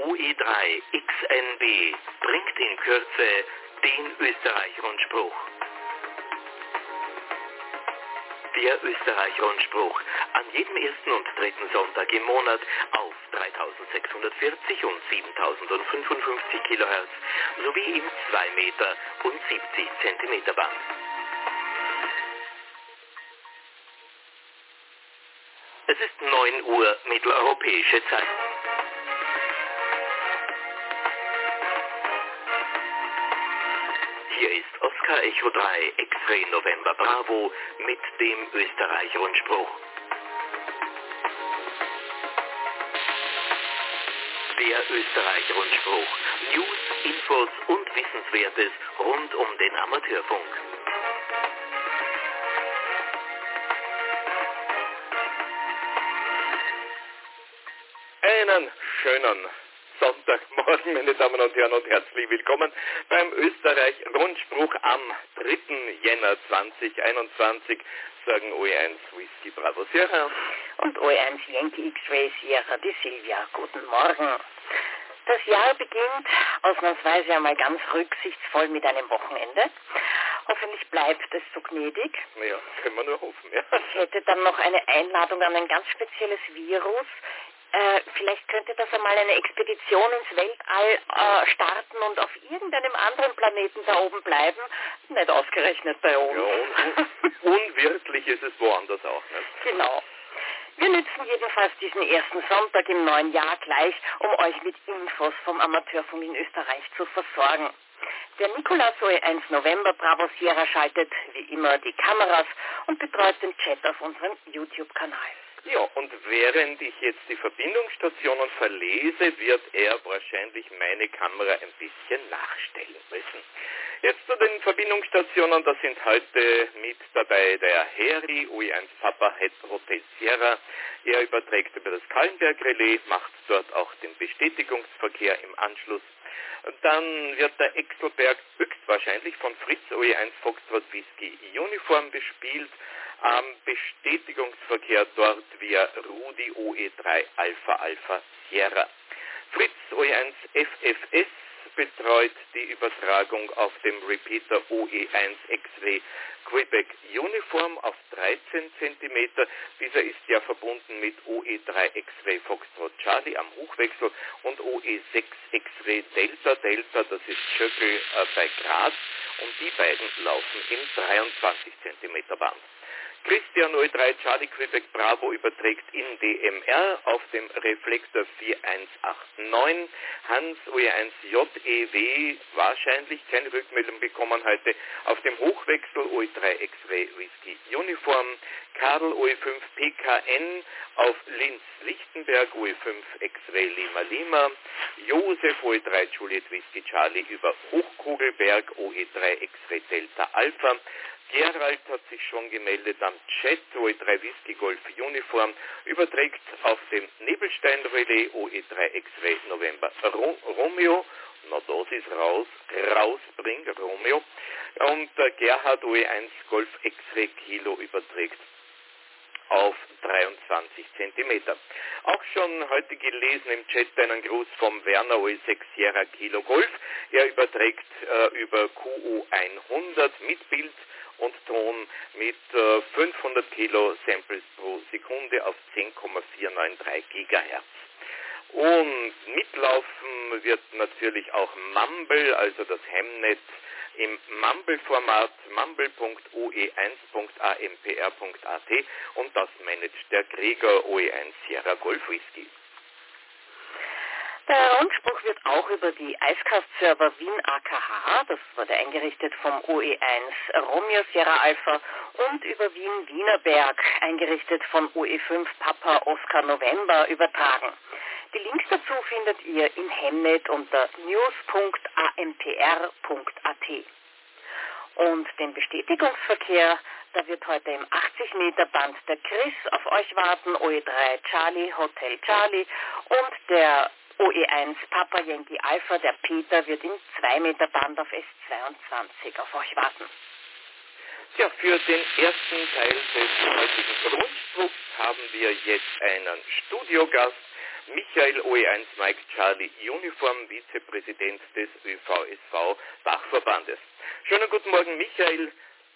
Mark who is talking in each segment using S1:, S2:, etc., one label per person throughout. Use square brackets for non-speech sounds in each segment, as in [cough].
S1: OE3 XNB bringt in Kürze den Österreich-Rundspruch. Der Österreich-Rundspruch an jedem ersten und dritten Sonntag im Monat auf 3640 und 7055 Kilohertz sowie im 2 Meter und 70 Zentimeter Band. Es ist 9 Uhr mitteleuropäische Zeit. Hier ist Oscar Echo 3 X-Ray November Bravo mit dem Österreich-Rundspruch. Der Österreich-Rundspruch. News, Infos und Wissenswertes rund um den Amateurfunk.
S2: Einen schönen Sonntagmorgen, meine Damen und Herren, und herzlich willkommen beim Österreich-Rundspruch am 3. Jänner 2021, sagen OE1 Whisky Bravo Sierra.
S3: Und OE1 Yankee X-Ray Sierra, die Silvia. Guten Morgen. Das Jahr beginnt ausnahmsweise einmal ganz rücksichtsvoll mit einem Wochenende. Hoffentlich bleibt es so gnädig.
S2: Ja, können wir nur hoffen, ja.
S3: Ich hätte dann noch eine Einladung an ein ganz spezielles Virus. Äh, vielleicht könnte das einmal eine Expedition ins Weltall äh, starten und auf irgendeinem anderen Planeten da oben bleiben. Nicht ausgerechnet bei uns.
S2: Ja, und, unwirtlich ist es woanders auch, ne?
S3: Genau. Wir nützen jedenfalls diesen ersten Sonntag im neuen Jahr gleich, um euch mit Infos vom Amateurfunk in Österreich zu versorgen. Der Nikolaus OE1 November Bravo Sierra schaltet wie immer die Kameras und betreut den Chat auf unserem YouTube-Kanal.
S2: Ja, und während ich jetzt die Verbindungsstationen verlese, wird er wahrscheinlich meine Kamera ein bisschen nachstellen müssen. Jetzt zu den Verbindungsstationen, da sind heute mit dabei der Heri, UI1 Papa Hotel Sierra. Er überträgt über das Kallenberg-Relais, macht dort auch den Bestätigungsverkehr im Anschluss. Dann wird der Exelberg höchstwahrscheinlich von Fritz OE1 Foxtrot Whisky Uniform bespielt am Bestätigungsverkehr dort via Rudi OE3 Alpha Alpha Sierra. Fritz OE1 FFS betreut die Übertragung auf dem Repeater OE1 X-Ray Quebec Uniform auf 13 cm. Dieser ist ja verbunden mit OE3 X-Ray Foxtrot Charlie am Hochwechsel und OE6 X-Ray Delta Delta, das ist Schöckel äh, bei Graz und die beiden laufen im 23 cm Band. Christian O3 Charlie Quebec Bravo überträgt in DMR auf dem Reflektor 4189. Hans OE1 JEW wahrscheinlich keine Rückmeldung bekommen heute auf dem Hochwechsel OE3 X-Ray Whisky Uniform. Karl OE5 PKN auf Linz Lichtenberg OE5 X-Ray Lima Lima. Josef OE3 Juliet Whisky Charlie über Hochkugelberg OE3 X-Ray Delta Alpha. Gerald hat sich schon gemeldet am Chat, OE3 Whisky Golf Uniform, überträgt auf dem Nebelstein Relais OE3 X-Ray November Ro Romeo, na das ist raus, rausbring Romeo, und äh, Gerhard OE1 Golf X-Ray Kilo überträgt auf 23 cm. Auch schon heute gelesen im Chat einen Gruß vom Werner OE6 Sierra Kilo Golf. Er überträgt äh, über QU 100 mit Bild und Ton mit äh, 500 Kilo Samples pro Sekunde auf 10,493 Gigahertz. Und mitlaufen wird natürlich auch Mumble, also das Hemnet im Mumble-Format mumble.oe1.ampr.at und das managt der Krieger OE1 Sierra Golf Whisky.
S3: Der Rundspruch wird auch über die Icecast-Server Wien AKH, das wurde eingerichtet vom OE1 Romeo Sierra Alpha, und über Wien Wienerberg, eingerichtet von OE5 Papa Oscar November, übertragen. Die Links dazu findet ihr in Hemnet unter news.ampr.at. Und den Bestätigungsverkehr, da wird heute im 80 Meter Band der Chris auf euch warten, OE3 Charlie, Hotel Charlie und der OE1 Papa Yankee Alpha, der Peter, wird im 2 Meter Band auf S22 auf euch warten.
S2: Ja, für den ersten Teil des heutigen Rundspruchs haben wir jetzt einen Studiogast, Michael OE1 Mike Charlie Uniform, Vizepräsident des ÖVSV Dachverbandes. Schönen guten Morgen, Michael.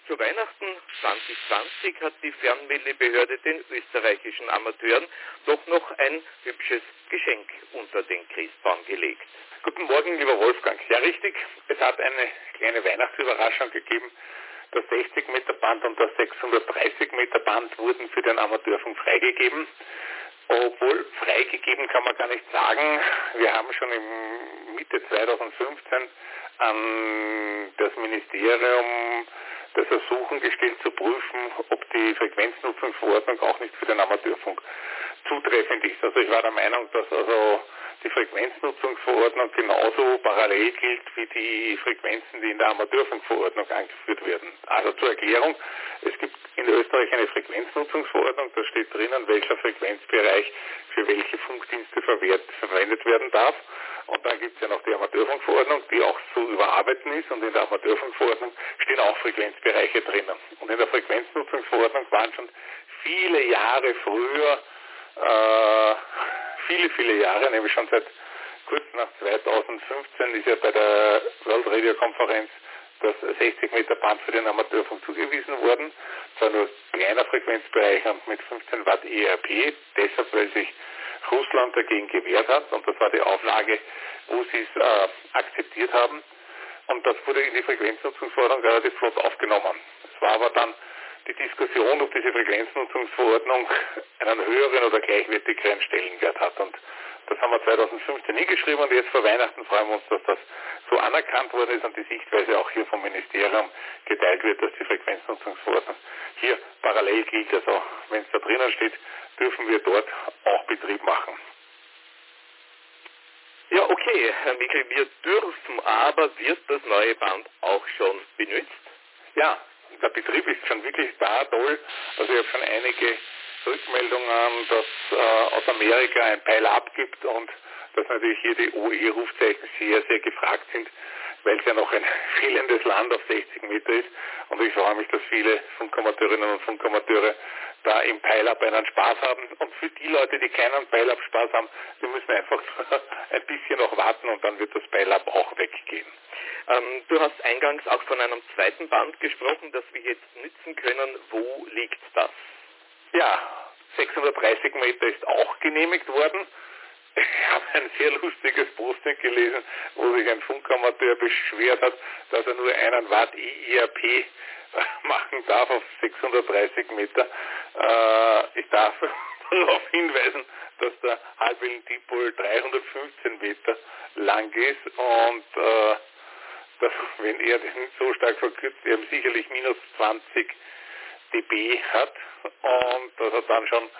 S2: Zu Weihnachten 2020 hat die Fernmeldebehörde den österreichischen Amateuren doch noch ein hübsches Geschenk unter den Christbaum gelegt.
S4: Guten Morgen, lieber Wolfgang. Ja, richtig. Es hat eine kleine Weihnachtsüberraschung gegeben. Das 60 Meter Band und das 630 Meter Band wurden für den Amateurfunk freigegeben. Obwohl freigegeben kann man gar nicht sagen. Wir haben schon im Mitte 2015 an das Ministerium das Ersuchen gestellt zu prüfen, ob die Frequenznutzungsverordnung auch nicht für den Amateurfunk zutreffend ist. Also ich war der Meinung, dass also die Frequenznutzungsverordnung genauso parallel gilt wie die Frequenzen, die in der Amateurfunkverordnung angeführt werden. Also zur Erklärung, es gibt in Österreich eine Frequenznutzungsverordnung, da steht drinnen, welcher Frequenzbereich für welche Funkdienste verwendet werden darf. Und dann gibt es ja noch die Amateurfunkverordnung, die auch zu überarbeiten ist. Und in der Amateurfunkverordnung stehen auch Frequenzbereiche drinnen. Und in der Frequenznutzungsverordnung waren schon viele Jahre früher äh, viele, viele Jahre, nämlich schon seit kurz nach 2015 ist ja bei der World Radio Konferenz das 60 Meter Band für den Amateurfunk zugewiesen worden. Zwar nur kleiner Frequenzbereich und mit 15 Watt ERP, deshalb weil sich Russland dagegen gewehrt hat und das war die Auflage, wo sie es äh, akzeptiert haben. Und das wurde in die Frequenznutzungsverordnung relativ flott aufgenommen. Es war aber dann die Diskussion, ob diese Frequenznutzungsverordnung einen höheren oder gleichwertigeren Stellenwert hat. Und das haben wir 2015 hingeschrieben und jetzt vor Weihnachten freuen wir uns, dass das so anerkannt worden ist und die Sichtweise auch hier vom Ministerium geteilt wird, dass die Frequenznutzungsverordnung hier parallel gilt. Also wenn es da drinnen steht, dürfen wir dort auch Betrieb machen.
S2: Ja, okay, Herr Mikkel, wir dürfen, aber wird das neue Band auch schon benutzt?
S4: Ja, der Betrieb ist schon wirklich da toll. Also ich habe schon einige Rückmeldungen, dass äh, aus Amerika ein Pfeil abgibt und dass natürlich hier die OE-Rufzeichen sehr, sehr gefragt sind, weil es ja noch ein [laughs] fehlendes Land auf 60 Meter ist. Und ich freue mich, dass viele Funkamateurinnen und Funkamateure da im Pile-Up einen Spaß haben. Und für die Leute, die keinen Pile-Up Spaß haben, die müssen einfach [laughs] ein bisschen noch warten und dann wird das Pile-Up auch weggehen.
S2: Ähm, du hast eingangs auch von einem zweiten Band gesprochen, das wir jetzt nützen können. Wo liegt das?
S4: Ja, 630 Meter ist auch genehmigt worden. [laughs] Ich habe ein sehr lustiges Posting gelesen, wo sich ein Funkamateur beschwert hat, dass er nur einen Watt IERP [laughs] machen darf auf 630 Meter. Äh, ich darf [laughs] darauf hinweisen, dass der Halbwellen-Dipol 315 Meter lang ist und äh, dass, wenn er nicht so stark verkürzt, er sicherlich minus 20 dB hat und dass er dann schon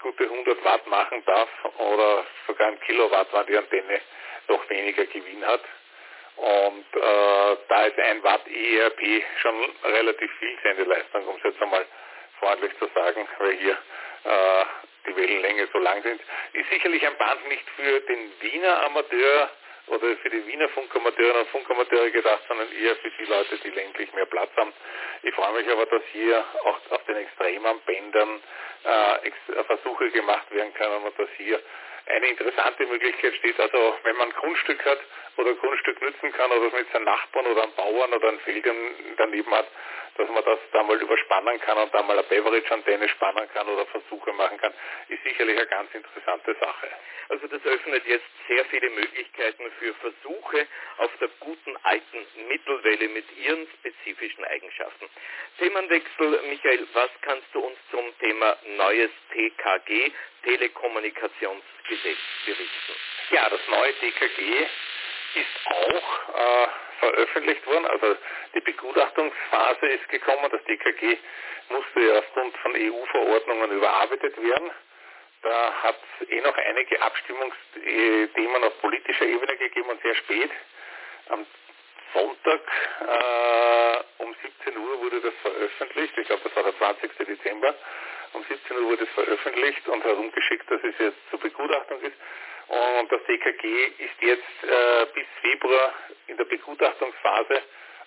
S4: gute 100 Watt machen darf oder sogar ein Kilowatt, wenn die Antenne noch weniger Gewinn hat. Und äh, da ist ein Watt ERP schon relativ viel Sendeleistung, um es jetzt einmal freundlich zu sagen, weil hier äh, die Wellenlänge so lang sind. Ist sicherlich ein Band nicht für den Wiener Amateur oder für die Wiener Funkamateurinnen und Funkamateure gedacht, sondern eher für die Leute, die ländlich mehr Platz haben. Ich freue mich aber, dass hier auch auf den extremen Bändern äh, Versuche gemacht werden können und dass hier eine interessante Möglichkeit steht. Also wenn man ein Grundstück hat oder Grundstück nützen kann oder mit seinen Nachbarn oder einem Bauern oder einem Feldern daneben hat, dass man das da mal überspannen kann und da mal eine Beverage-Antenne spannen kann oder Versuche machen kann, ist sicherlich eine ganz interessante Sache.
S2: Also das öffnet jetzt sehr viele Möglichkeiten für Versuche auf der guten alten Mittelwelle mit ihren spezifischen Eigenschaften. Themenwechsel, Michael, was kannst du uns zum Thema neues TKG, Telekommunikationsgesetz, berichten?
S4: Ja, das neue TKG ist auch äh, veröffentlicht worden. Also die Begutachtungsphase ist gekommen. Das DKG musste ja aufgrund von EU-Verordnungen überarbeitet werden. Da hat es eh noch einige Abstimmungsthemen auf politischer Ebene gegeben und sehr spät. Am Sonntag äh, um 17 Uhr wurde das veröffentlicht. Ich glaube, das war der 20. Dezember. Um 17 Uhr wurde es veröffentlicht und herumgeschickt, dass es jetzt zur Begutachtung ist. Und das DKG ist jetzt äh, bis Februar in der Begutachtungsphase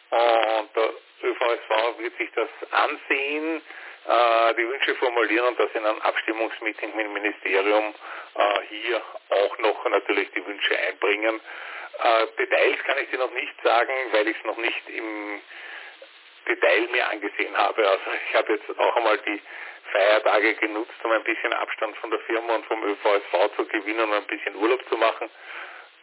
S4: und der ÖVSV wird sich das ansehen, äh, die Wünsche formulieren und dass in einem Abstimmungsmeeting mit dem Ministerium äh, hier auch noch natürlich die Wünsche einbringen. Äh, Details kann ich dir noch nicht sagen, weil ich es noch nicht im Detail mir angesehen habe. Also ich habe jetzt auch einmal die Feiertage genutzt, um ein bisschen Abstand von der Firma und vom ÖVSV zu gewinnen und ein bisschen Urlaub zu machen.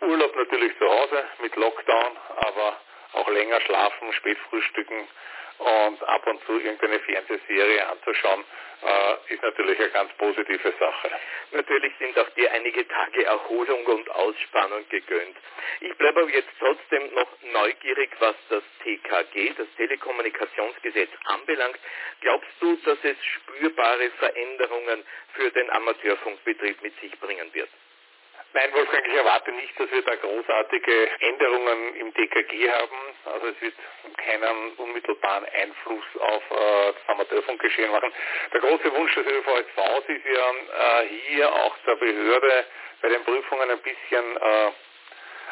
S4: Urlaub natürlich zu Hause mit Lockdown, aber auch länger schlafen, spät frühstücken, und ab und zu irgendeine Fernsehserie anzuschauen, äh, ist natürlich eine ganz positive Sache.
S2: Natürlich sind auch dir einige Tage Erholung und Ausspannung gegönnt. Ich bleibe aber jetzt trotzdem noch neugierig, was das TKG, das Telekommunikationsgesetz, anbelangt. Glaubst du, dass es spürbare Veränderungen für den Amateurfunkbetrieb mit sich bringen wird?
S4: Nein, Wolfgang, ich erwarte nicht, dass wir da großartige Änderungen im DKG haben. Also es wird keinen unmittelbaren Einfluss auf äh, das Amateurfunkgeschehen machen. Der große Wunsch des ÖVSV ist ja äh, hier auch der Behörde bei den Prüfungen ein bisschen äh,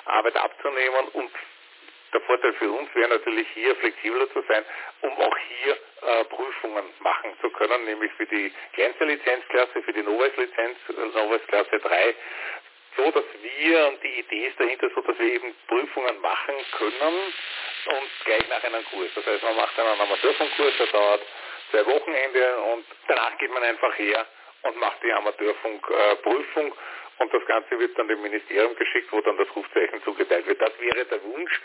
S4: Arbeit abzunehmen und der Vorteil für uns wäre natürlich hier flexibler zu sein, um auch hier äh, Prüfungen machen zu können, nämlich für die kleinste Lizenzklasse, für die Novice-Lizenz, Novice-Klasse 3, so, dass wir, und die Idee ist dahinter so, dass wir eben Prüfungen machen können und gleich nach einem Kurs. Das heißt, man macht einen Amateurfunkkurs, der dauert zwei Wochenende und danach geht man einfach her und macht die Amateurfunkprüfung und das Ganze wird dann dem Ministerium geschickt, wo dann das Rufzeichen zugeteilt wird. Das wäre der Wunsch.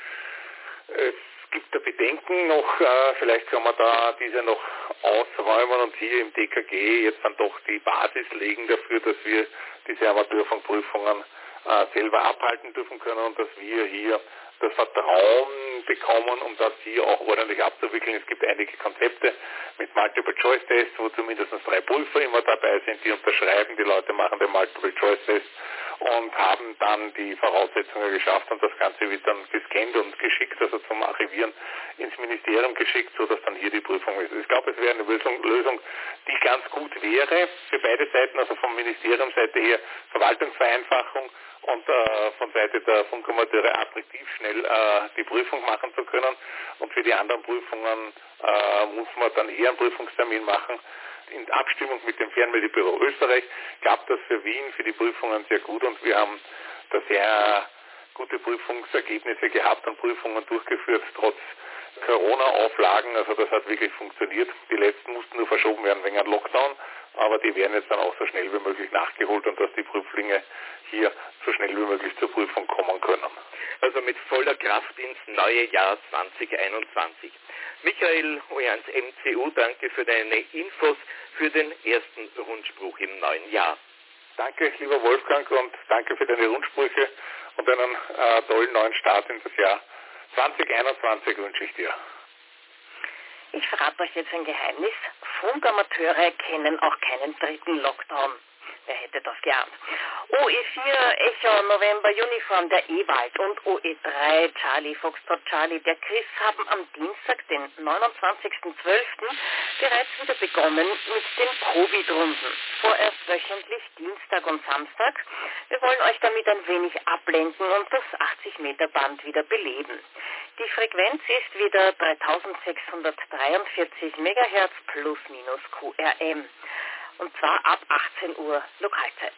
S4: Gibt da Bedenken noch, äh, vielleicht kann man da diese noch ausräumen und hier im DKG jetzt dann doch die Basis legen dafür, dass wir diese Amateurfunkprüfungen äh, selber abhalten dürfen können und dass wir hier das Vertrauen bekommen, um das hier auch ordentlich abzuwickeln. Es gibt einige Konzepte mit Multiple-Choice-Tests, wo zumindest drei Prüfer immer dabei sind, die unterschreiben, die Leute machen den Multiple-Choice-Test und haben dann die Voraussetzungen geschafft und das Ganze wird dann gescannt und geschickt, also zum Archivieren ins Ministerium geschickt, sodass dann hier die Prüfung ist. Ich glaube, es wäre eine Lösung, die ganz gut wäre für beide Seiten, also vom Ministeriumseite her Verwaltungsvereinfachung und äh, von Seite der Funkamateure attraktiv schnell äh, die Prüfung machen zu können. Und für die anderen Prüfungen äh, muss man dann eher einen Prüfungstermin machen. In Abstimmung mit dem Fernmeldebüro Österreich klappt das für Wien, für die Prüfungen sehr gut und wir haben da sehr gute Prüfungsergebnisse gehabt und Prüfungen durchgeführt, trotz Corona-Auflagen. Also das hat wirklich funktioniert. Die letzten mussten nur verschoben werden wegen einem Lockdown, aber die werden jetzt dann auch so schnell wie möglich nachgeholt und dass die Prüflinge hier so schnell wie möglich zur Prüfung kommen können.
S2: Also mit voller Kraft ins neue Jahr 2021. Michael Ojans MCU, danke für deine Infos für den ersten Rundspruch im neuen Jahr.
S4: Danke, lieber Wolfgang, und danke für deine Rundsprüche und einen äh, tollen neuen Start in das Jahr 2021 wünsche ich dir.
S3: Ich verrate euch jetzt ein Geheimnis. Funkamateure kennen auch keinen dritten Lockdown. Hätte das geahnt? OE4 Echo November Uniform der Ewald und OE3 Charlie Foxtrot Charlie der Chris haben am Dienstag, den 29.12. bereits wieder begonnen mit den Covid-Runden. Vorerst wöchentlich Dienstag und Samstag. Wir wollen euch damit ein wenig ablenken und das 80 Meter Band wieder beleben. Die Frequenz ist wieder 3643 MHz plus minus QRM und zwar ab 18 Uhr Lokalzeit.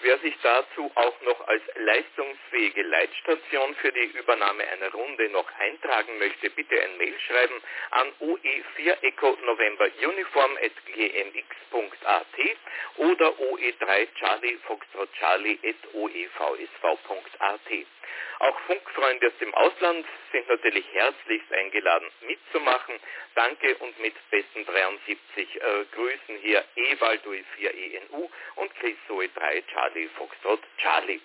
S2: Wer sich dazu auch noch als leistungsfähige Leitstation für die Übernahme einer Runde noch eintragen möchte, bitte ein Mail schreiben an OE4 Echo November Uniform at gmx.at oder OE3 Charlie Foxtrot Charlie at oevsv.at. Auch Funkfreunde aus dem Ausland sind natürlich herzlichst eingeladen mitzumachen. Danke und mit besten 73 äh, Grüßen hier Ewald UE4ENU und Chris OE3 Charlie Foxtrot Charlie.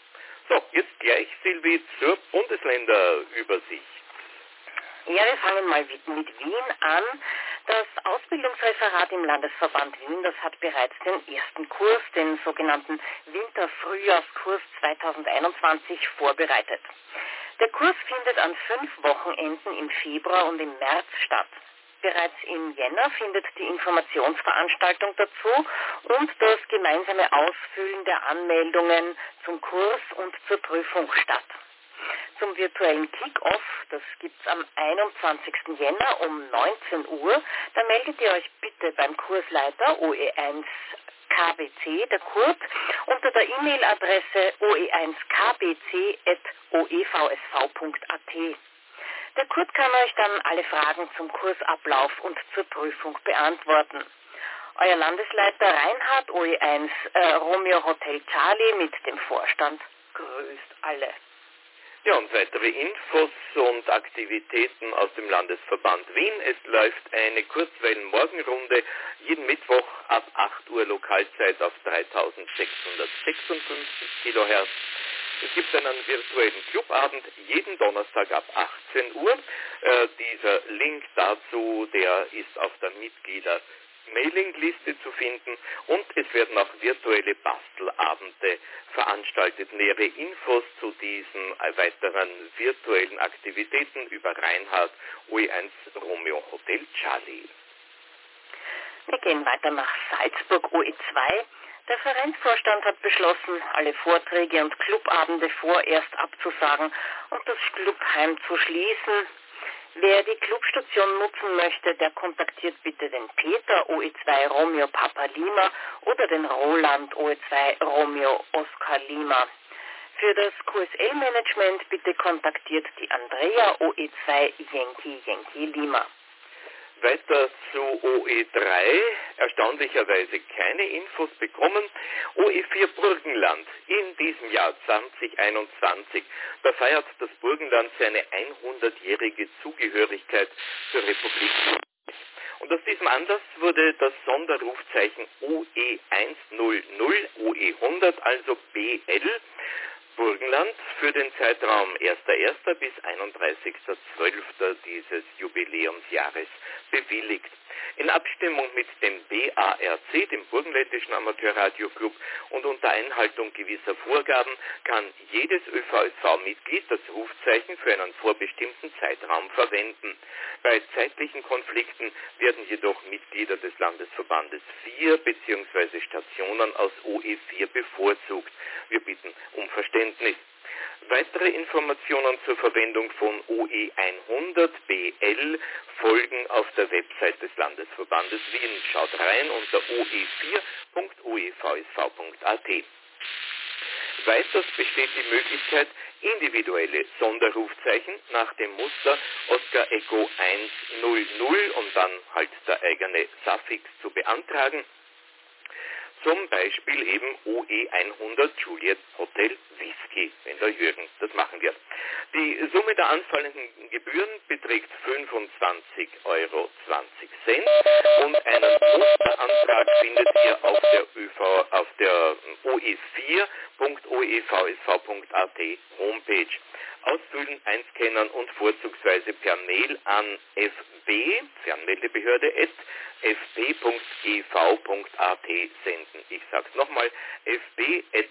S2: So, jetzt gleich Silvi zur Bundesländerübersicht.
S3: Ja, wir fangen mal mit Wien an. Das Ausbildungsreferat im Landesverband Wien, das hat bereits den ersten Kurs, den sogenannten Winter-Frühjahrskurs 2021 vorbereitet. Der Kurs findet an fünf Wochenenden im Februar und im März statt. Bereits im Jänner findet die Informationsveranstaltung dazu und das gemeinsame Ausfüllen der Anmeldungen zum Kurs und zur Prüfung statt. zum virtuellen Kick-Off. Das gibt's am 21. Jänner um 19 Uhr. Da meldet ihr euch bitte beim Kursleiter OE1 KBC, der Kurt, unter der E-Mail-Adresse oe1kbc.oevsv.at. Der Kurt kann euch dann alle Fragen zum Kursablauf und zur Prüfung beantworten. Euer Landesleiter Reinhard OE1 äh, Romeo Hotel Charlie mit dem Vorstand grüßt alle.
S2: Ja, und weitere Infos und Aktivitäten aus dem Landesverband Wien. Es läuft eine Kurzwellen-Morgenrunde jeden Mittwoch ab 8 Uhr Lokalzeit auf 3656 Kilohertz. Es gibt einen virtuellen Clubabend jeden Donnerstag ab 18 Uhr. Äh, dieser Link dazu, der ist auf der Mitglieder Mailingliste zu finden und es werden auch virtuelle Bastelabende veranstaltet. Nähere Infos zu diesen weiteren virtuellen Aktivitäten über Reinhard OE1 Romeo Hotel Charlie.
S3: Wir gehen weiter nach Salzburg OE2. Der Vereinsvorstand hat beschlossen, alle Vorträge und Clubabende vorerst abzusagen und das Clubheim zu schließen. Wer die Clubstation nutzen möchte, der kontaktiert bitte den Peter OE2 Romeo Papa Lima oder den Roland OE2 Romeo Oscar Lima. Für das QSL-Management bitte kontaktiert die Andrea OE2 Yankee Yankee Lima.
S2: Weiter zu OE3, erstaunlicherweise keine Infos bekommen. OE4 Burgenland in diesem Jahr 2021, da feiert das Burgenland seine 100-jährige Zugehörigkeit zur Republik. Und aus diesem Anlass wurde das Sonderrufzeichen OE100, OE100, also BL, Burgenland für den Zeitraum 1.1. bis 31.12. dieses Jubiläumsjahres bewilligt. In Abstimmung mit dem BARC, dem Burgenländischen Amateurradioclub, und unter Einhaltung gewisser Vorgaben kann jedes ÖVSV-Mitglied das Rufzeichen für einen vorbestimmten Zeitraum verwenden. Bei zeitlichen Konflikten werden jedoch Mitglieder des Landesverbandes 4 bzw. Stationen aus OE4 bevorzugt. Wir bitten um Verständnis. Weitere Informationen zur Verwendung von OE 100BL folgen auf der Website des Landesverbandes Wien. Schaut rein unter oe4.oevsv.at. Weiters besteht die Möglichkeit, individuelle Sonderrufzeichen nach dem Muster Oscar Echo 100 und dann halt der eigene Suffix zu beantragen zum Beispiel eben OE100 Juliet Hotel Whisky, wenn der Jürgen, das machen wir. Die Summe der anfallenden Gebühren beträgt 25,20 Euro und einen Musterantrag findet ihr auf der ÖV, auf der oe4.oevsv.at Homepage. Ausfüllen, einscannen und vorzugsweise per Mail an fb, Fernmeldebehörde, at fb.gv.at senden. Ich sag's nochmal, fb.fb.gv.at.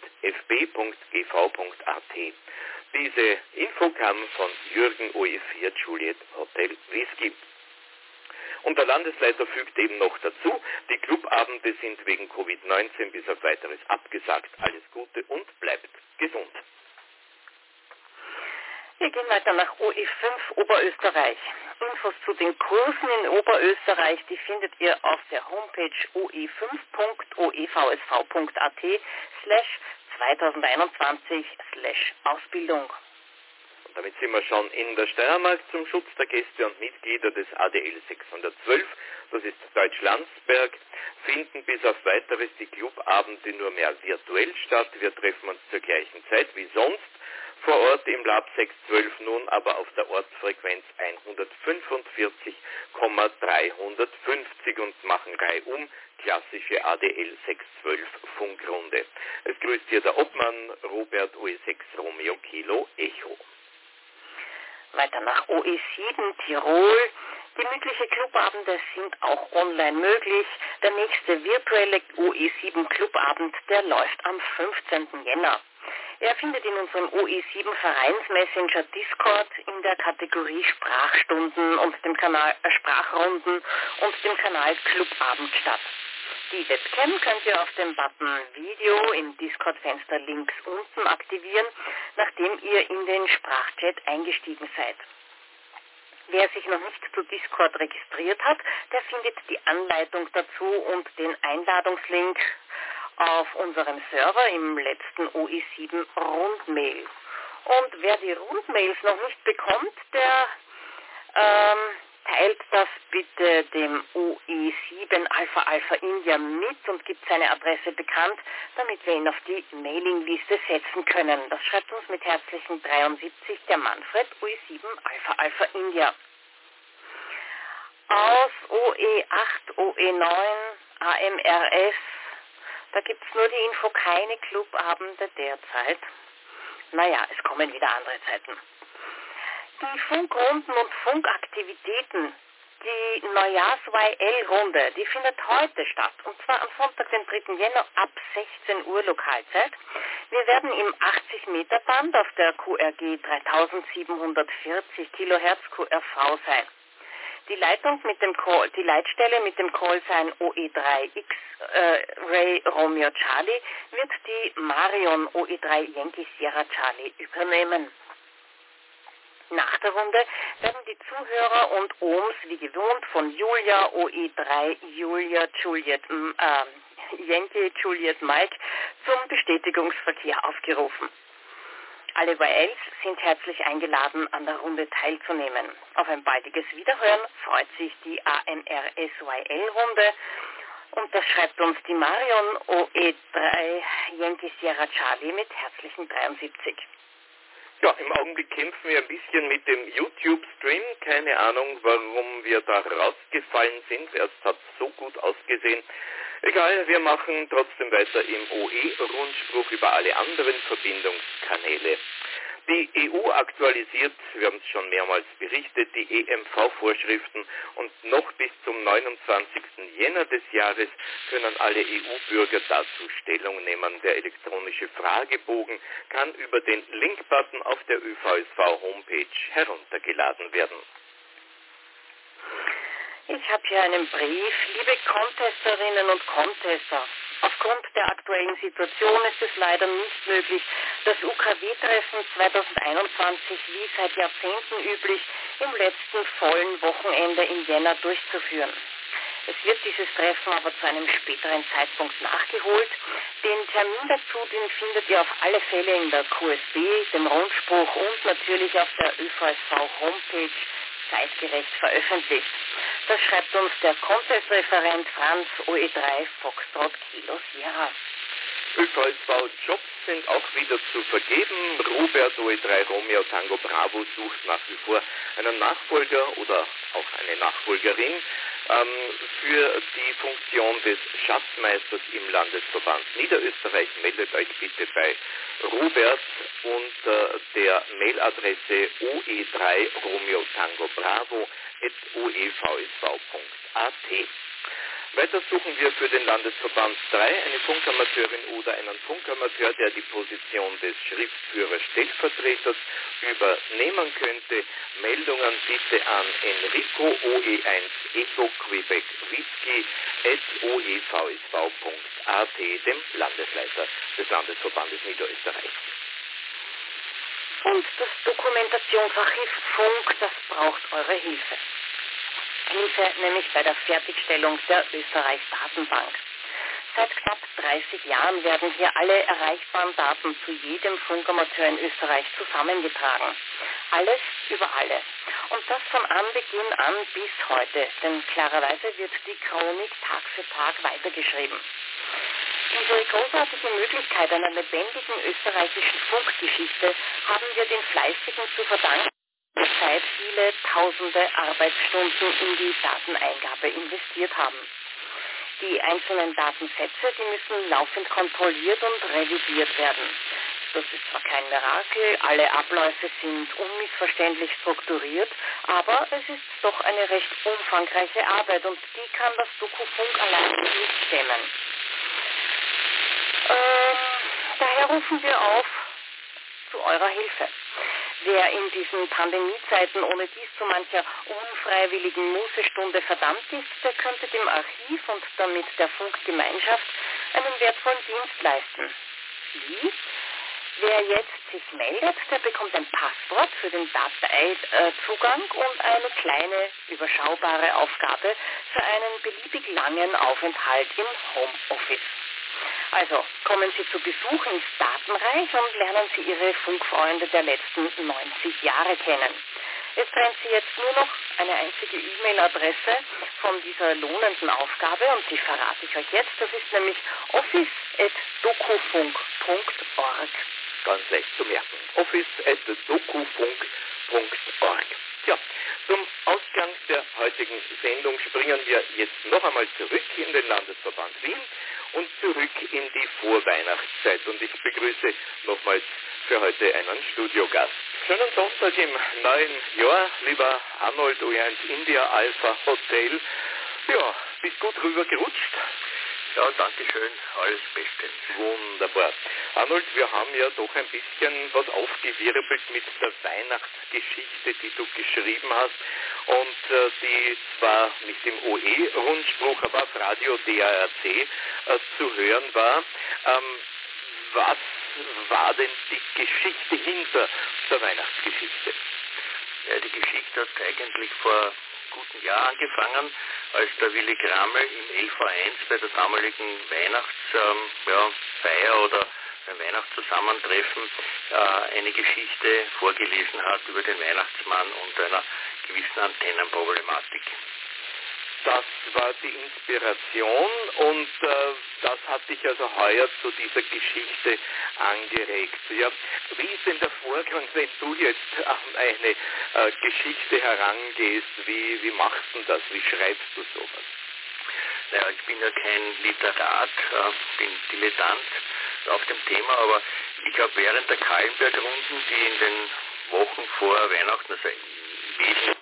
S2: Diese Info kam von Jürgen OE4 Juliet Hotel Whisky. Und der Landesleiter fügt eben noch dazu, die Clubabende sind wegen Covid-19 bis auf weiteres abgesagt. Alles Gute und bleibt gesund.
S3: Wir gehen weiter nach OE5 Oberösterreich. Infos zu den Kursen in Oberösterreich, die findet ihr auf der Homepage oe5.oevsv.at slash 2021 slash Ausbildung.
S2: Damit sind wir schon in der Steiermark zum Schutz der Gäste und Mitglieder des ADL 612. Das ist Deutschlandsberg. Finden bis auf weiteres die Clubabende nur mehr virtuell statt. Wir treffen uns zur gleichen Zeit wie sonst vor Ort im Lab 612 nun aber auf der Ortsfrequenz 145,350 und machen reihum klassische ADL 612 Funkrunde. Es grüßt hier der Obmann Robert OE6 Romeo Kilo Echo.
S3: Weiter nach OE7 Tirol. Gemütliche Clubabende sind auch online möglich. Der nächste virtuelle OE7 Clubabend, der läuft am 15. Jänner. Er findet in unserem OE7 Vereinsmessenger Discord in der Kategorie Sprachstunden und dem Kanal äh, Sprachrunden und dem Kanal Clubabend statt. Die Webcam könnt ihr auf dem Button Video im Discord-Fenster links unten aktivieren, nachdem ihr in den Sprachchat eingestiegen seid. Wer sich noch nicht zu Discord registriert hat, der findet die Anleitung dazu und den Einladungslink auf unserem Server im letzten OE7 Rundmail. Und wer die Rundmails noch nicht bekommt, der ähm, teilt das bitte dem OE7 Alpha Alpha India mit und gibt seine Adresse bekannt, damit wir ihn auf die Mailingliste setzen können. Das schreibt uns mit herzlichen 73 der Manfred OE7 Alpha Alpha India. Aus OE8, OE9, AMRS, da gibt es nur die Info, keine Clubabende derzeit. Naja, es kommen wieder andere Zeiten die Funkrunden und Funkaktivitäten. Die Neujahrs-YL-Runde, die findet heute statt, und zwar am Sonntag, den 3. Jänner ab 16 Uhr Lokalzeit. Wir werden im 80-Meter-Band auf der QRG 3740 kHz QRV sein. Die Leitung mit dem Call, die Leitstelle mit dem Callsign OE3X äh, Ray Romeo Charlie wird die Marion OE3 Yankee Sierra Charlie übernehmen. Nach der Runde werden die Zuhörer und Ohms wie gewohnt von Julia OE3 Julia Juliet äh, Yankee Juliet Mike zum Bestätigungsverkehr aufgerufen. Alle YLs sind herzlich eingeladen, an der Runde teilzunehmen. Auf ein baldiges Wiederhören freut sich die AMRSYL-Runde und das schreibt uns die Marion OE3 Yankee Sierra Charlie mit herzlichen 73.
S2: Ja, im Augenblick kämpfen wir ein bisschen mit dem YouTube-Stream. Keine Ahnung, warum wir da rausgefallen sind. Erst hat so gut ausgesehen. Egal, wir machen trotzdem weiter im OE-Rundspruch über alle anderen Verbindungskanäle. Die EU aktualisiert, wir haben es schon mehrmals berichtet, die EMV-Vorschriften und noch bis zum 29. Jänner des Jahres können alle EU-Bürger dazu Stellung nehmen. Der elektronische Fragebogen kann über den Link-Button auf der ÖVSV-Homepage heruntergeladen werden.
S3: Ich habe hier einen Brief. Liebe Contesterinnen und Contester, Aufgrund der aktuellen Situation ist es leider nicht möglich, das UKW-Treffen 2021 wie seit Jahrzehnten üblich im letzten vollen Wochenende im Jänner durchzuführen. Es wird dieses Treffen aber zu einem späteren Zeitpunkt nachgeholt. Den Termin dazu, den findet ihr auf alle Fälle in der QSB, dem Rundspruch und natürlich auf der ÖVSV-Homepage zeitgerecht veröffentlicht. Das schreibt uns der Contest-Referent Franz OE3 Foxtrot Kilo Sierra.
S2: ÖVSV-Jobs sind auch wieder zu vergeben. Robert OE3 Romeo Tango Bravo sucht nach wie vor einen Nachfolger oder auch eine Nachfolgerin ähm, für die Funktion des Schatzmeisters im Landesverband Niederösterreich. Meldet euch bitte bei Robert unter der Mailadresse oe3 Romeo Tango Bravo oevsv.at. Weiter suchen wir für den Landesverband 3 eine Funkamateurin oder einen Funkamateur, der die Position des Schriftführers Stellvertreters übernehmen könnte. Meldungen bitte an Enrico OE1 Echo Quebec Whisky oevsv.at, dem Landesleiter des Landesverbandes Niederösterreich.
S3: Und das Dokumentationsarchiv Funk, das braucht eure Hilfe. Hilfe nämlich bei der Fertigstellung der Österreich-Datenbank. Seit knapp 30 Jahren werden hier alle erreichbaren Daten zu jedem Funkamateur in Österreich zusammengetragen. Alles über alle. Und das von Anbeginn an bis heute, denn klarerweise wird die Chronik Tag für Tag weitergeschrieben. Diese großartige Möglichkeit einer lebendigen österreichischen Funkgeschichte haben wir den Fleißigen zu verdanken, die Zeit viele tausende Arbeitsstunden in die Dateneingabe investiert haben. Die einzelnen Datensätze, die müssen laufend kontrolliert und revidiert werden. Das ist zwar kein Mirakel, alle Abläufe sind unmissverständlich strukturiert, aber es ist doch eine recht umfangreiche Arbeit und die kann das Dokufunk allein nicht stemmen. Ähm, daher rufen wir auf zu eurer Hilfe. Wer in diesen Pandemiezeiten ohne dies zu mancher unfreiwilligen Mußestunde verdammt ist, der könnte dem Archiv und damit der Funkgemeinschaft einen wertvollen Dienst leisten. Wie? Wer jetzt sich meldet, der bekommt ein Passwort für den Dateizugang und eine kleine, überschaubare Aufgabe für einen beliebig langen Aufenthalt im Homeoffice. Also kommen Sie zu Besuch ins Datenreich und lernen Sie Ihre Funkfreunde der letzten 90 Jahre kennen. Es trennt Sie jetzt nur noch eine einzige E-Mail-Adresse von dieser lohnenden Aufgabe und die verrate ich euch jetzt. Das ist nämlich office.dokufunk.org.
S2: Ganz leicht zu merken. office.dokufunk.org. Ja, zum Ausgang der heutigen Sendung springen wir jetzt noch einmal zurück in den Landesverband Wien zurück in die Vorweihnachtszeit. Und ich begrüße nochmals für heute einen Studiogast. Schönen Sonntag im neuen Jahr, lieber Arnold U1 India Alpha Hotel. Ja, bist gut rübergerutscht?
S5: Ja, danke schön. Alles bestens.
S2: Wunderbar. Arnold, wir haben ja doch ein bisschen was aufgewirbelt mit der Weihnachtsgeschichte, die du geschrieben hast und äh, die zwar nicht im OE-Rundspruch, aber auf Radio DARC äh, zu hören war. Ähm, was war denn die Geschichte hinter der Weihnachtsgeschichte?
S5: Ja, die Geschichte hat eigentlich vor guten Jahr angefangen, als der Willi Grammel im LV1 bei der damaligen Weihnachtsfeier ähm, ja, oder Weihnachtszusammentreffen äh, eine Geschichte vorgelesen hat über den Weihnachtsmann und einer gewissen Antennenproblematik.
S2: Das war die Inspiration und äh, das hat dich also heuer zu dieser Geschichte angeregt. Ja, wie ist denn der Vorgang, wenn du jetzt an eine äh, Geschichte herangehst? Wie, wie machst du das? Wie schreibst du sowas?
S5: Naja, ich bin ja kein Literat, äh, bin Dilettant auf dem Thema, aber ich habe während der Kallenberg-Runden, die in den Wochen vor Weihnachten, also wesentlich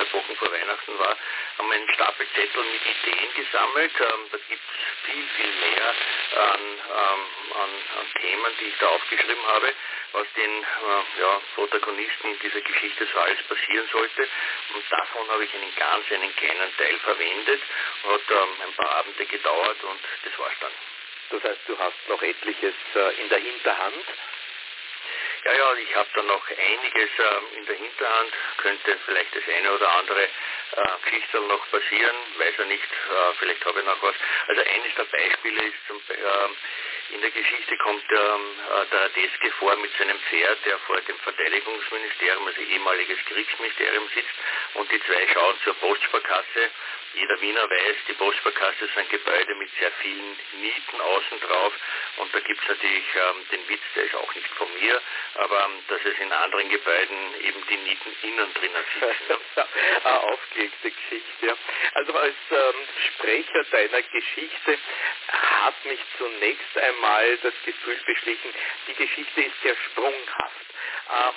S5: innerhalb Wochen vor Weihnachten war, haben einen Stapel Zettel mit Ideen gesammelt. Ähm, da gibt es viel, viel mehr an, ähm, an, an, Themen, die ich da aufgeschrieben habe, was den äh, ja, Protagonisten in dieser Geschichte so alles passieren sollte. Und davon habe ich einen ganz einen kleinen Teil verwendet. Hat ähm, ein paar Abende gedauert und das war's dann.
S2: Das heißt, du hast noch etliches äh, in der Hinterhand?
S5: Ja, ja, ich habe da noch einiges äh, in der Hinterhand, könnte vielleicht das eine oder andere äh, Geschichte noch passieren, weiß er nicht, äh, vielleicht habe ich noch was. Also eines der Beispiele ist zum, äh, in der Geschichte kommt ähm, äh, der Deske vor mit seinem Pferd, der vor dem Verteidigungsministerium, also ehemaliges Kriegsministerium sitzt. Und die zwei schauen zur Postsparkasse jeder Wiener weiß, die Postsparkasse ist ein Gebäude mit sehr vielen Nieten außen drauf und da gibt es natürlich ähm, den Witz, der ist auch nicht von mir, aber ähm, dass es in anderen Gebäuden eben die Nieten innen drinnen sitzen. [laughs]
S2: Eine aufgelegte Geschichte, ja. Also als ähm, Sprecher deiner Geschichte hat mich zunächst einmal das Gefühl beschlichen, die Geschichte ist sehr sprunghaft.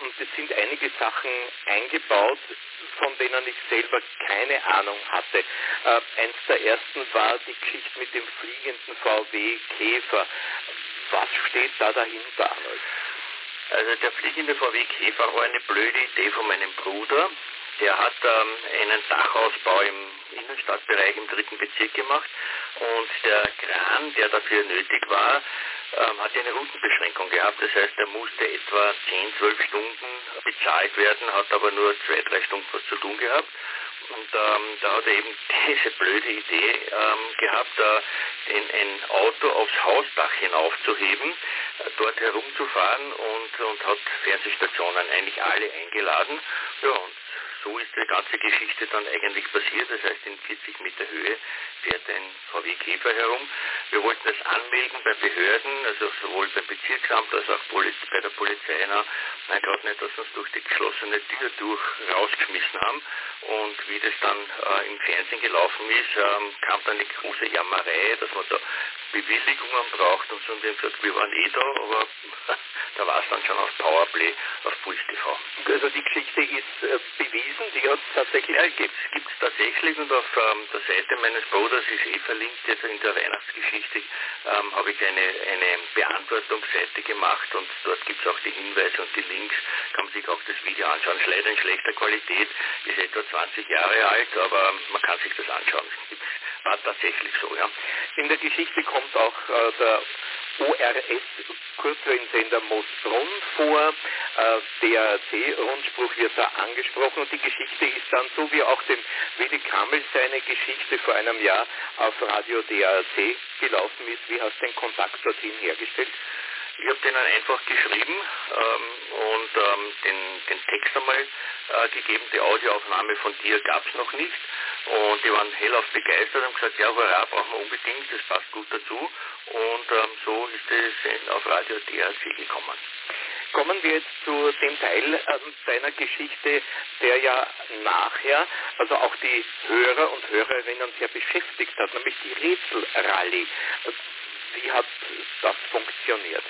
S2: Und es sind einige Sachen eingebaut, von denen ich selber keine Ahnung hatte. Äh, eins der ersten war die Geschichte mit dem fliegenden VW Käfer. Was steht da dahinter?
S5: Also der fliegende VW Käfer war eine blöde Idee von meinem Bruder. Der hat ähm, einen Dachausbau im Innenstadtbereich im dritten Bezirk gemacht und der Kran, der dafür nötig war, ähm, hat eine Routenbeschränkung gehabt. Das heißt, er musste etwa 10, 12 Stunden bezahlt werden, hat aber nur zwei, drei Stunden was zu tun gehabt. Und ähm, da hat er eben [laughs] diese blöde Idee ähm, gehabt, äh, ein, ein Auto aufs Hausdach hinaufzuheben, äh, dort herumzufahren und, und hat Fernsehstationen eigentlich alle eingeladen. Ja, und so ist die ganze Geschichte dann eigentlich passiert. Das heißt, in 40 Meter Höhe fährt ein VW Käfer herum. Wir wollten das anmelden bei Behörden, also sowohl beim Bezirksamt als auch bei der Polizei. Nein, gerade nicht, dass wir uns durch die geschlossene Tür durch rausgeschmissen haben. Und wie das dann äh, im Fernsehen gelaufen ist, ähm, kam dann die große Jammerei, dass man da Bewilligungen braucht und so. Und wir gesagt, wir waren eh da, aber [laughs] da war es dann schon auf Powerplay auf Puls TV.
S2: Also die Geschichte ist äh, bewiesen, die hat es tatsächlich
S5: ja. Gibt es tatsächlich und auf ähm, der Seite meines Bruders ist eh verlinkt, jetzt in der Weihnachtsgeschichte ähm, habe ich eine, eine Beantwortungsseite gemacht und dort gibt es auch die Hinweise und die Links, kann man sich auch das Video anschauen. Ist leider in schlechter Qualität, ist etwa 20 Jahre alt, aber man kann sich das anschauen. Das war tatsächlich so, ja.
S2: In der Geschichte kommt auch äh, der ORS Kurzwellensender Moosbrunn vor. Äh, DRC-Rundspruch wird da angesprochen und die Geschichte ist dann, so wie auch dem Willi Kammel seine Geschichte vor einem Jahr auf Radio DRC gelaufen ist. Wie hast du den Kontakt dorthin hergestellt?
S5: Ich habe denen einfach geschrieben ähm, und ähm, den, den Text einmal äh, gegeben. Die Audioaufnahme von dir gab es noch nicht. Und die waren hellauf begeistert und gesagt, ja, hurra, brauchen wir unbedingt, das passt gut dazu. Und ähm, so ist es auf Radio DRC gekommen.
S2: Kommen wir jetzt zu dem Teil ähm, deiner Geschichte, der ja nachher, also auch die Hörer und Hörerinnen sehr beschäftigt hat, nämlich die Rätselrallye. Wie hat das funktioniert?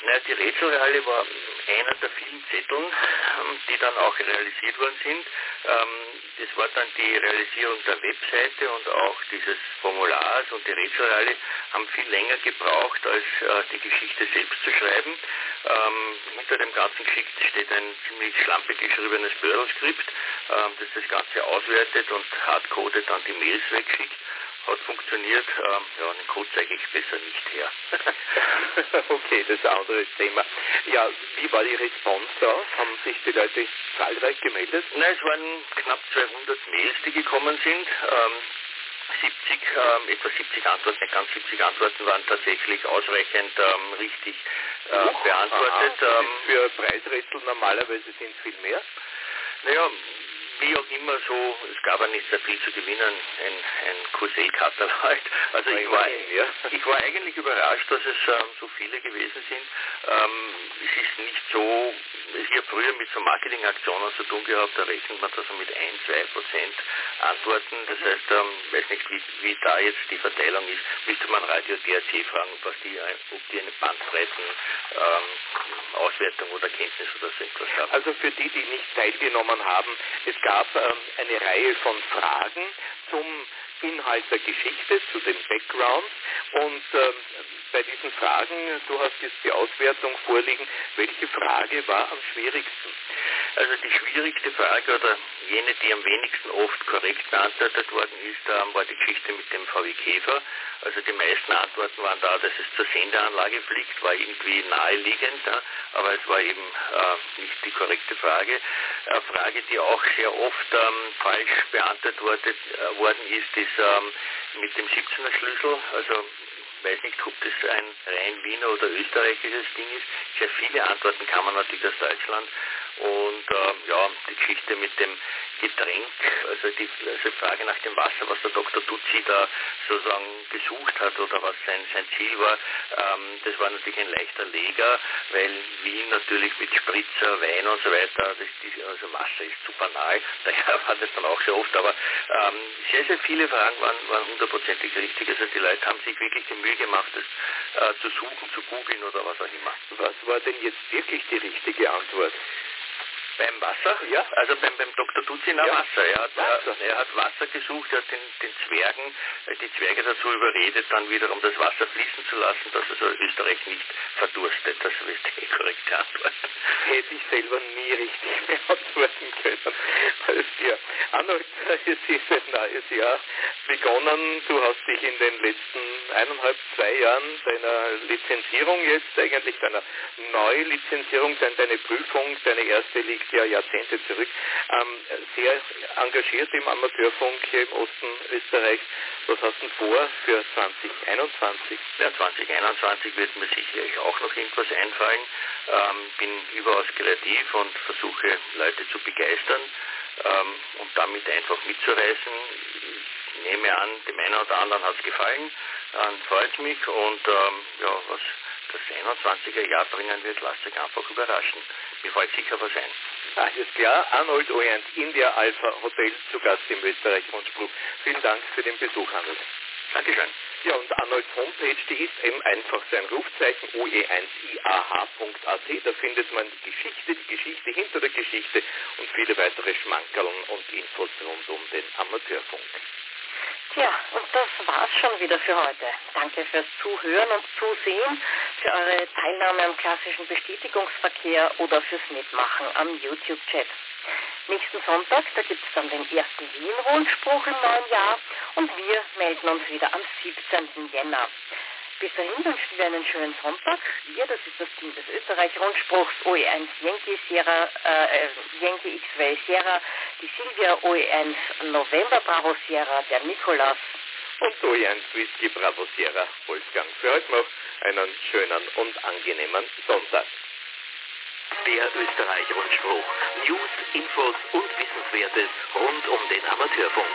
S5: Naja, die Rätselrallye war einer der vielen Zetteln, ähm, die dann auch realisiert worden sind. Ähm, das war dann die Realisierung der Webseite und auch dieses Formulars und die Rätselrallye haben viel länger gebraucht, als äh, die Geschichte selbst zu schreiben. Ähm, hinter dem ganzen Geschicht steht ein ziemlich schlampig geschriebenes Bördelskript, das das Ganze auswertet und hardcodet dann die Mails wegschickt hat funktioniert. Ähm, ja, den Code zeige ich besser nicht her. [laughs]
S2: okay, das ist ein anderes Thema. Ja, wie war die Response da? Haben sich die Leute zahlreich gemeldet?
S5: Nein, es waren knapp 200 Mails, die gekommen sind. Ähm, 70, ähm, etwa 70 Antworten, nicht ganz 70 Antworten waren tatsächlich ausreichend ähm, richtig äh, beantwortet.
S2: Aha, ähm, für Preisrätsel normalerweise sind es viel mehr?
S5: Naja, wie auch immer so, es gab ja nicht sehr viel zu gewinnen, ein, ein Coursey-Katalog. [laughs] Also ich war, [laughs] ich war eigentlich überrascht, dass es ähm, so viele gewesen sind. Ähm, es ist nicht so, ich habe früher mit so Marketingaktionen zu tun gehabt, da rechnet man da so mit 1, 2 Prozent Antworten. Das heißt, ähm, weiß nicht, wie, wie da jetzt die Verteilung ist, müsste man Radio DRC fragen, was die, ob die eine Bandbreiten ähm, Auswertung oder Kenntnis oder so etwas haben.
S2: Also für die, die nicht teilgenommen haben, es gab ähm, eine Reihe von Fragen zum Inhalt der Geschichte, zu dem Background und ähm, bei diesen Fragen, du hast jetzt die Auswertung vorliegen, welche Frage war am schwierigsten?
S5: Also die schwierigste Frage oder jene, die am wenigsten oft korrekt beantwortet worden ist, ähm, war die Geschichte mit dem VW Käfer. Also die meisten Antworten waren da, dass es zur Sendeanlage fliegt, war irgendwie naheliegend, aber es war eben äh, nicht die korrekte Frage. Eine Frage, die auch sehr oft ähm, falsch beantwortet äh, worden ist, ist ähm, mit dem 17er Schlüssel. Also weiß nicht, ob das ein rein Wiener oder österreichisches Ding ist. Sehr viele Antworten kamen natürlich aus Deutschland. Und ähm, ja, die Geschichte mit dem Getränk, also die also Frage nach dem Wasser, was der Dr. Tutsi da sozusagen gesucht hat oder was sein, sein Ziel war, ähm, das war natürlich ein leichter Leger, weil Wien natürlich mit Spritzer, Wein und so weiter, das, die, also Wasser ist zu banal, [laughs] daher war das dann auch sehr oft, aber ähm, sehr, sehr viele Fragen waren, waren hundertprozentig richtig, also die Leute haben sich wirklich die Mühe gemacht, das äh, zu suchen, zu googeln oder was auch immer.
S2: Was war denn jetzt wirklich die richtige Antwort?
S5: Beim Wasser? Ja. Also beim, beim Dr. Duzina ja. Wasser. Er hat, Wasser. Er, hat Wasser gesucht, er hat den, den Zwergen, äh, die Zwerge dazu überredet, dann wiederum das Wasser fließen zu lassen, dass also Österreich nicht verdurstet. Das ist die korrekte Antwort.
S2: Hätte ich selber nie richtig [laughs] beantworten können. Als dir. Arnold, es ist ein neues Jahr begonnen. Du hast dich in den letzten eineinhalb, zwei Jahren deiner Lizenzierung jetzt, eigentlich deiner Neulizenzierung, deine Prüfung, deine erste liegt ja Jahrzehnte zurück, ähm, sehr engagiert im Amateurfunk hier im Osten Österreichs. Was hast du vor für 2021?
S5: Ja, 2021 wird mir sicherlich auch noch irgendwas einfallen. Ähm, bin überaus kreativ und versuche Leute zu begeistern ähm, und damit einfach mitzureißen. Ich nehme an, dem einen oder anderen hat es gefallen, dann freut mich und ähm, ja, was das 21er Jahr bringen wird, lasst euch einfach überraschen. Mir fällt sicher was ein.
S2: Alles klar. Arnold Orient, India Alpha Hotel zu Gast im Österreich Rundspruch. Vielen Dank für den Besuch, Arnold.
S5: Dankeschön.
S2: Ja, und Arnolds Homepage, die ist eben einfach sein Rufzeichen oe1iah.at. Da findet man die Geschichte, die Geschichte hinter der Geschichte und viele weitere Schmankerln und Infos rund um den Amateurfunk.
S3: Tja, und das war's schon wieder für heute. Danke fürs Zuhören und Zusehen, für eure Teilnahme am klassischen Bestätigungsverkehr oder fürs Mitmachen am YouTube-Chat. Nächsten Sonntag, da gibt's dann den ersten Wien-Rundspruch im neuen Jahr und wir melden uns wieder am 17. Jänner. Bis dahin wünschen wir einen schönen Sonntag. Wir, das ist das Team des Österreich-Rundspruchs OE1 Yankee Sierra, äh, Yankee X-Ray Sierra, die Silvia OE1 November Bravo Sierra, der Nikolas
S2: und OE1 Whisky Bravo Sierra Wolfgang. Für euch noch einen schönen und angenehmen Sonntag.
S1: Der Österreich-Rundspruch. News, Infos und Wissenswertes rund um den Amateurfunk.